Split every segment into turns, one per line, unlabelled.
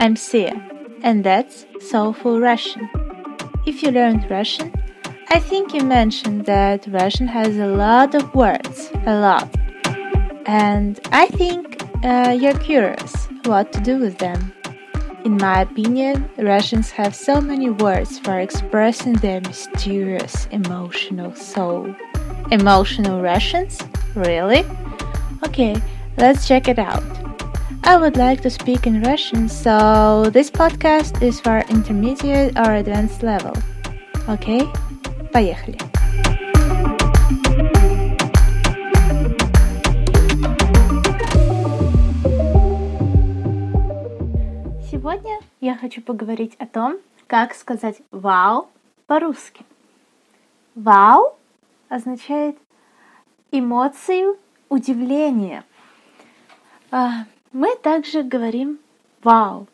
I'm Sia, and that's Soulful Russian. If you learned Russian, I think you mentioned that Russian has a lot of words, a lot. And I think uh, you're curious what to do with them. In my opinion, Russians have so many words for expressing their mysterious emotional soul. Emotional Russians? Really? Okay, let's check it out. I would like to speak in Russian, so this podcast is for intermediate or advanced level. Okay? Поехали! Сегодня я хочу поговорить о том, как сказать «вау» по-русски. «Вау» означает эмоцию удивления. Мы также говорим «вау»,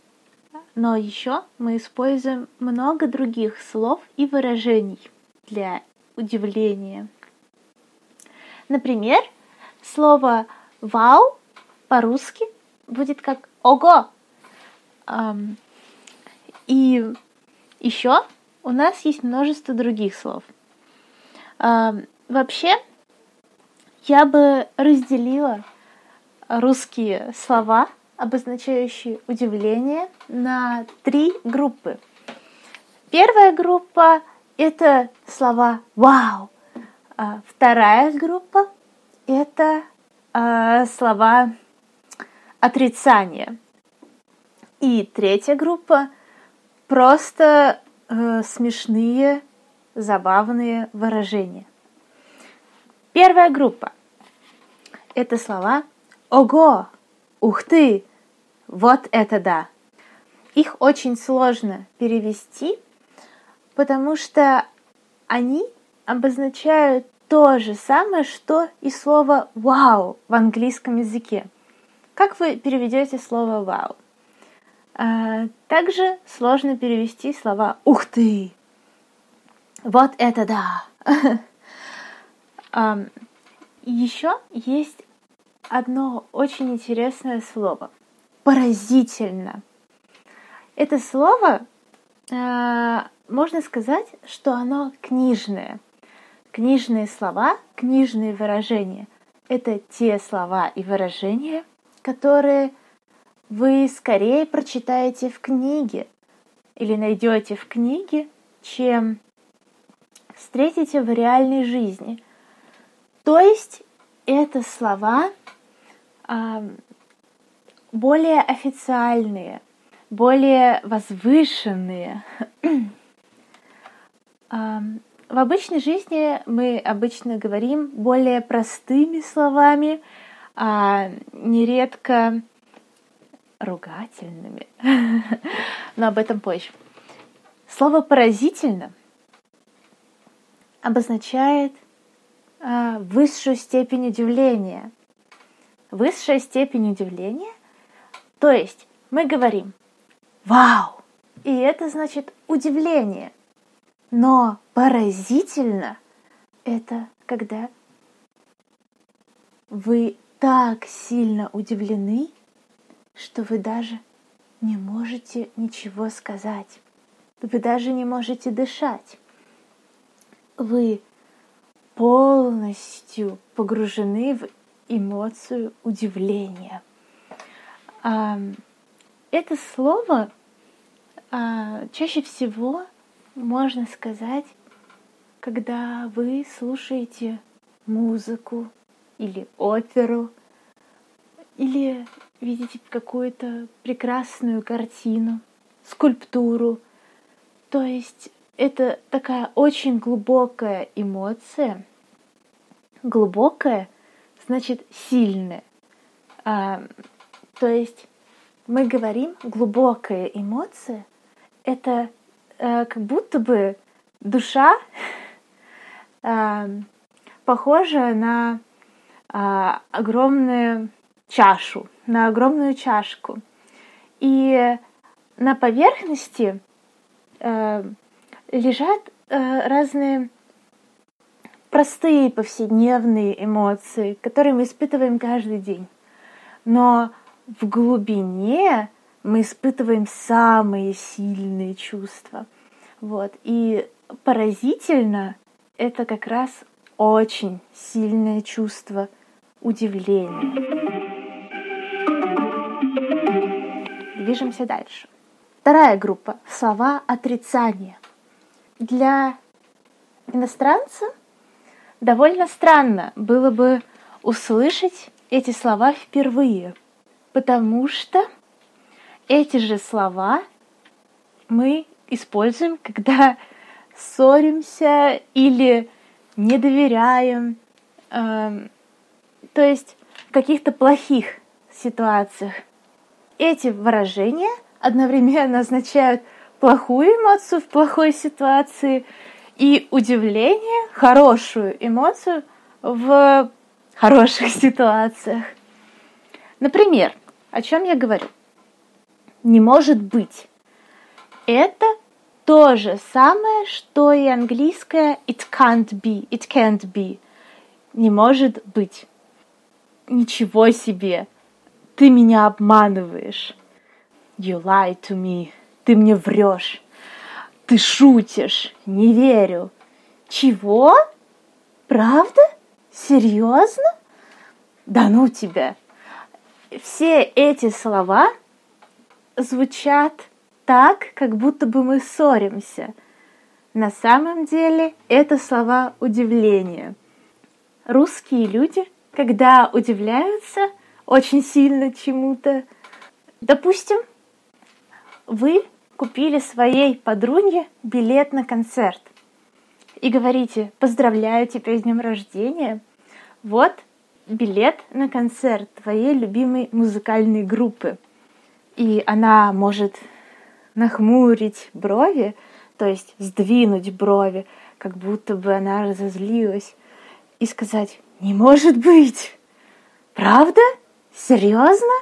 но еще мы используем много других слов и выражений для удивления. Например, слово «вау» по-русски будет как «ого». И еще у нас есть множество других слов. Вообще, я бы разделила русские слова, обозначающие удивление, на три группы. Первая группа – это слова «вау», а вторая группа – это э, слова отрицания. И третья группа – просто э, смешные, забавные выражения. Первая группа – это слова «Ого! Ух ты! Вот это да!» Их очень сложно перевести, потому что они обозначают то же самое, что и слово «вау» в английском языке. Как вы переведете слово «вау»? А, также сложно перевести слова «ух ты», «вот это да». Еще есть одно очень интересное слово. Поразительно. Это слово, а, можно сказать, что оно книжное. Книжные слова, книжные выражения – это те слова и выражения, которые вы скорее прочитаете в книге или найдете в книге, чем встретите в реальной жизни. То есть это слова э, более официальные, более возвышенные. В обычной жизни мы обычно говорим более простыми словами, а нередко ругательными. Но об этом позже. Слово поразительно обозначает а, высшую степень удивления. Высшая степень удивления, то есть мы говорим «Вау!» И это значит удивление. Но поразительно — это когда вы так сильно удивлены, что вы даже не можете ничего сказать. Вы даже не можете дышать. Вы полностью погружены в эмоцию удивления. Это слово а, чаще всего можно сказать, когда вы слушаете музыку или оперу, или видите какую-то прекрасную картину, скульптуру. То есть это такая очень глубокая эмоция. Глубокая значит сильная. А, то есть мы говорим глубокая эмоция. Это а, как будто бы душа а, похожа на а, огромную чашу, на огромную чашку. И на поверхности э, лежат э, разные простые повседневные эмоции, которые мы испытываем каждый день. Но в глубине мы испытываем самые сильные чувства. Вот. И поразительно это как раз очень сильное чувство удивления. Движемся дальше. Вторая группа – слова отрицания. Для иностранца довольно странно было бы услышать эти слова впервые, потому что эти же слова мы используем, когда ссоримся или не доверяем, э, то есть в каких-то плохих ситуациях. Эти выражения одновременно означают плохую эмоцию в плохой ситуации и удивление, хорошую эмоцию в хороших ситуациях. Например, о чем я говорю? Не может быть. Это то же самое, что и английское it can't be, it can't be. Не может быть. Ничего себе. Ты меня обманываешь. You lie to me. Ты мне врешь. Ты шутишь. Не верю. Чего? Правда? Серьезно? Да ну тебя. Все эти слова звучат так, как будто бы мы ссоримся. На самом деле это слова удивления. Русские люди, когда удивляются очень сильно чему-то, допустим, вы купили своей подруге билет на концерт и говорите «Поздравляю тебя с днем рождения!» Вот билет на концерт твоей любимой музыкальной группы. И она может нахмурить брови, то есть сдвинуть брови, как будто бы она разозлилась, и сказать «Не может быть! Правда? Серьезно?»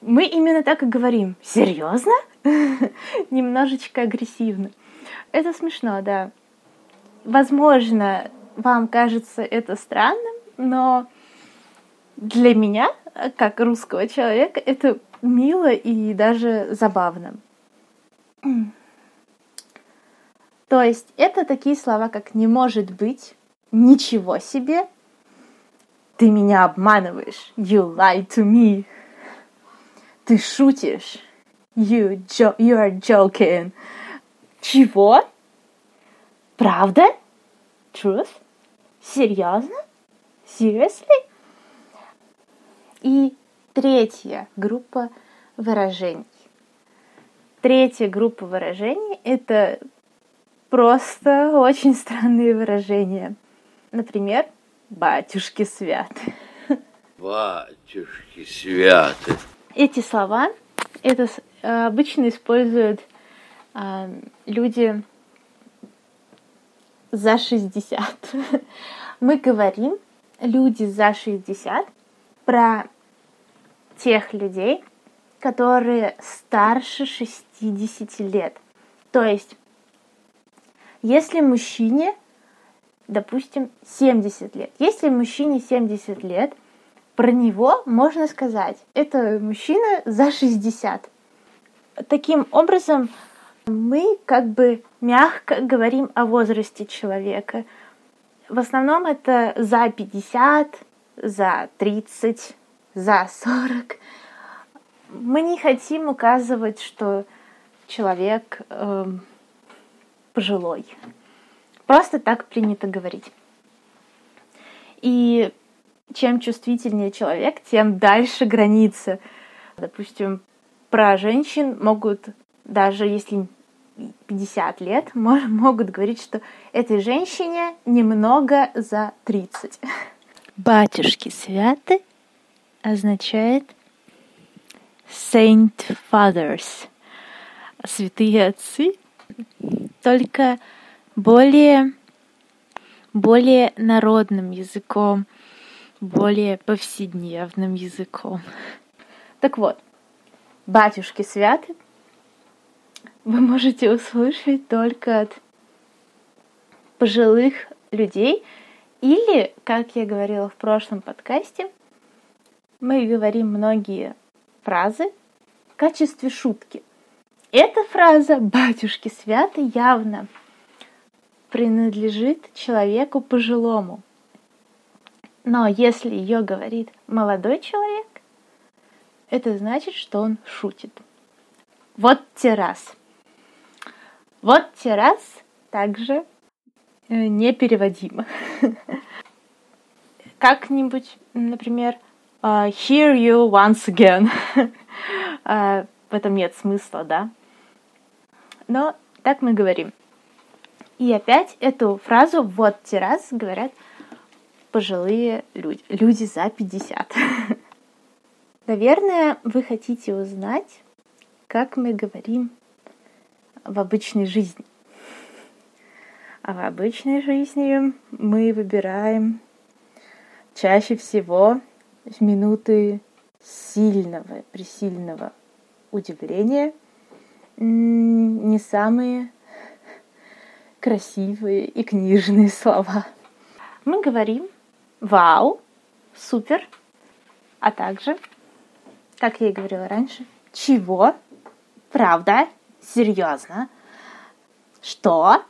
Мы именно так и говорим. Серьезно? Немножечко агрессивно. Это смешно, да. Возможно, вам кажется это странным, но для меня, как русского человека, это мило и даже забавно. То есть это такие слова, как «не может быть», «ничего себе», «ты меня обманываешь», «you lie to me», «ты шутишь», «you, jo- you are joking», «чего?» «Правда?» «Truth?» «Серьезно?» «Seriously?» И третья группа выражений. Третья группа выражений – это просто очень странные выражения. Например, «батюшки святы».
Батюшки святы.
Эти слова это э, обычно используют э, люди за 60. Мы говорим люди за 60 про тех людей, которые старше 60 лет. То есть, если мужчине, допустим, 70 лет, если мужчине 70 лет, про него можно сказать, это мужчина за 60. Таким образом, мы как бы мягко говорим о возрасте человека. В основном это за 50, за 30, за 40 мы не хотим указывать, что человек э, пожилой. Просто так принято говорить. И чем чувствительнее человек, тем дальше граница. Допустим, про женщин могут, даже если 50 лет, могут говорить, что этой женщине немного за 30. Батюшки святы означает Saint Fathers, святые отцы, только более, более народным языком, более повседневным языком. Так вот, батюшки святы вы можете услышать только от пожилых людей или, как я говорила в прошлом подкасте, мы говорим многие фразы, качестве шутки. Эта фраза «батюшки святы» явно принадлежит человеку пожилому. Но если ее говорит молодой человек, это значит, что он шутит. Вот террас. Вот террас также э, непереводимо. Как-нибудь, например, uh, hear you once again. uh, в этом нет смысла, да? Но так мы говорим. И опять эту фразу «вот террас» говорят пожилые люди, люди за 50. Наверное, вы хотите узнать, как мы говорим в обычной жизни. А в обычной жизни мы выбираем чаще всего в минуты сильного, пресильного удивления не самые красивые и книжные слова. Мы говорим «Вау! Супер!» а также, как я и говорила раньше, «Чего? Правда? Серьезно? Что?»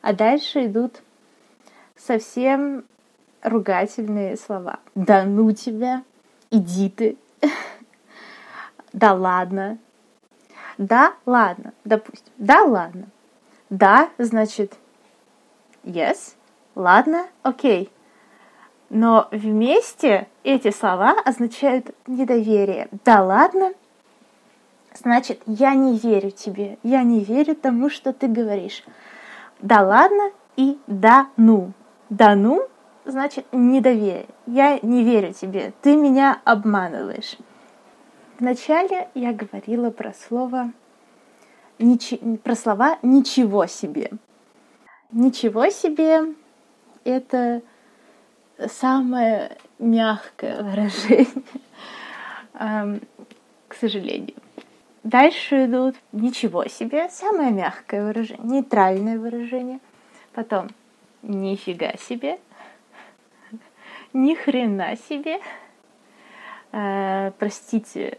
А дальше идут совсем ругательные слова. «Да ну тебя! Иди ты!» «Да ладно!» «Да ладно!» Допустим. «Да ладно!» «Да» значит «yes», «ладно», «окей». Но вместе эти слова означают недоверие. «Да ладно» значит «я не верю тебе», «я не верю тому, что ты говоришь». «Да ладно» и «да ну». «Да ну» значит недоверие. Я не верю тебе, ты меня обманываешь. Вначале я говорила про слово про слова ничего себе. Ничего себе это самое мягкое выражение, к сожалению. Дальше идут ничего себе, самое мягкое выражение, нейтральное выражение. Потом нифига себе, ни хрена себе. Э, простите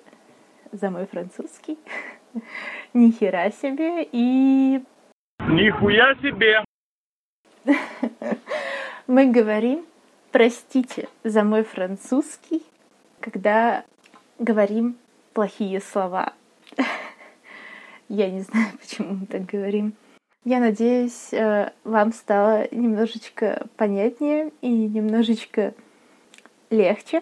за мой французский. Ни хера себе и...
Нихуя себе!
Мы говорим «простите за мой французский», когда говорим плохие слова. Я не знаю, почему мы так говорим. Я надеюсь, э, вам стало немножечко понятнее и немножечко легче.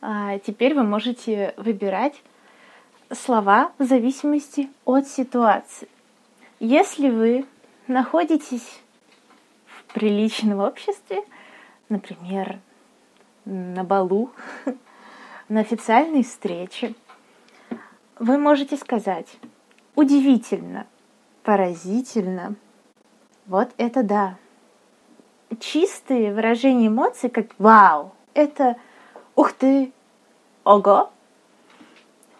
А теперь вы можете выбирать слова в зависимости от ситуации. Если вы находитесь в приличном обществе, например, на балу, на официальной встрече, вы можете сказать «удивительно», Поразительно. Вот это да. Чистые выражения эмоций, как «вау», это «ух ты», «ого».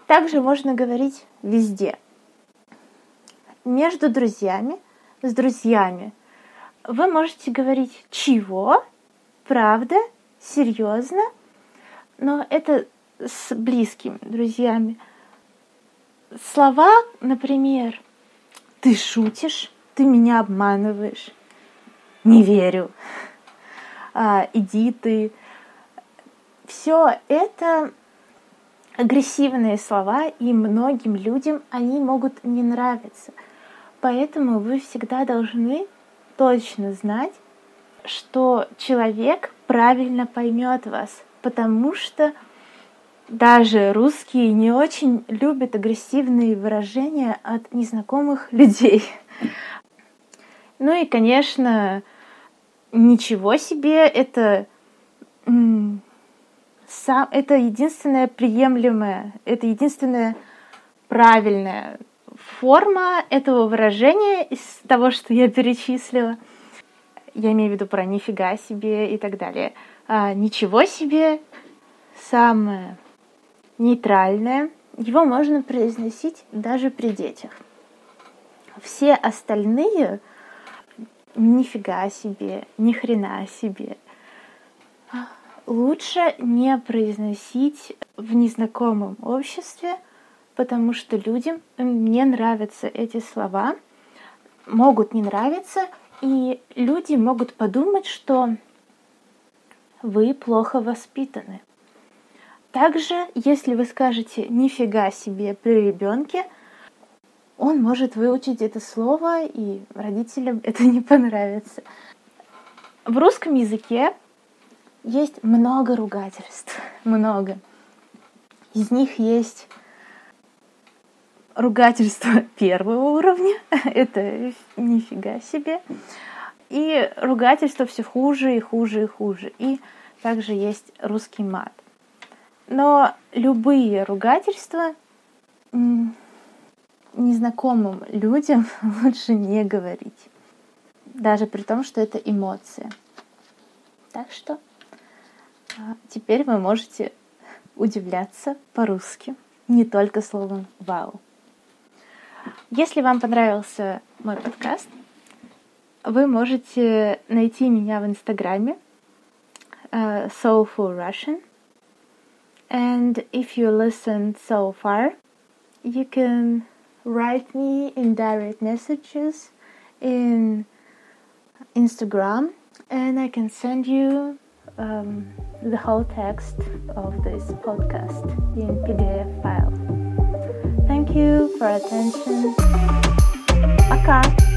Также можно говорить везде. Между друзьями, с друзьями, вы можете говорить «чего?», «правда?», «серьезно?», но это с близкими друзьями. Слова, например, ты шутишь? Ты меня обманываешь? Не верю. А, иди ты. Все это агрессивные слова, и многим людям они могут не нравиться. Поэтому вы всегда должны точно знать, что человек правильно поймет вас, потому что даже русские не очень любят агрессивные выражения от незнакомых людей. Ну и, конечно, ничего себе, это, сам, это единственная приемлемая, это единственная правильная форма этого выражения из того, что я перечислила. Я имею в виду про нифига себе и так далее. А, ничего себе самое нейтральное, его можно произносить даже при детях. Все остальные нифига себе, ни хрена себе. Лучше не произносить в незнакомом обществе, потому что людям не нравятся эти слова, могут не нравиться, и люди могут подумать, что вы плохо воспитаны. Также, если вы скажете «нифига себе» при ребенке, он может выучить это слово, и родителям это не понравится. В русском языке есть много ругательств, много. Из них есть ругательство первого уровня, это нифига себе, и ругательство все хуже и хуже и хуже. И также есть русский мат. Но любые ругательства незнакомым людям лучше не говорить. Даже при том, что это эмоция. Так что а, теперь вы можете удивляться по-русски, не только словом «вау». Если вам понравился мой подкаст, вы можете найти меня в Инстаграме uh, Soulful Russian. And if you listened so far, you can write me in direct messages in Instagram, and I can send you um, the whole text of this podcast in PDF file. Thank you for attention. Пока!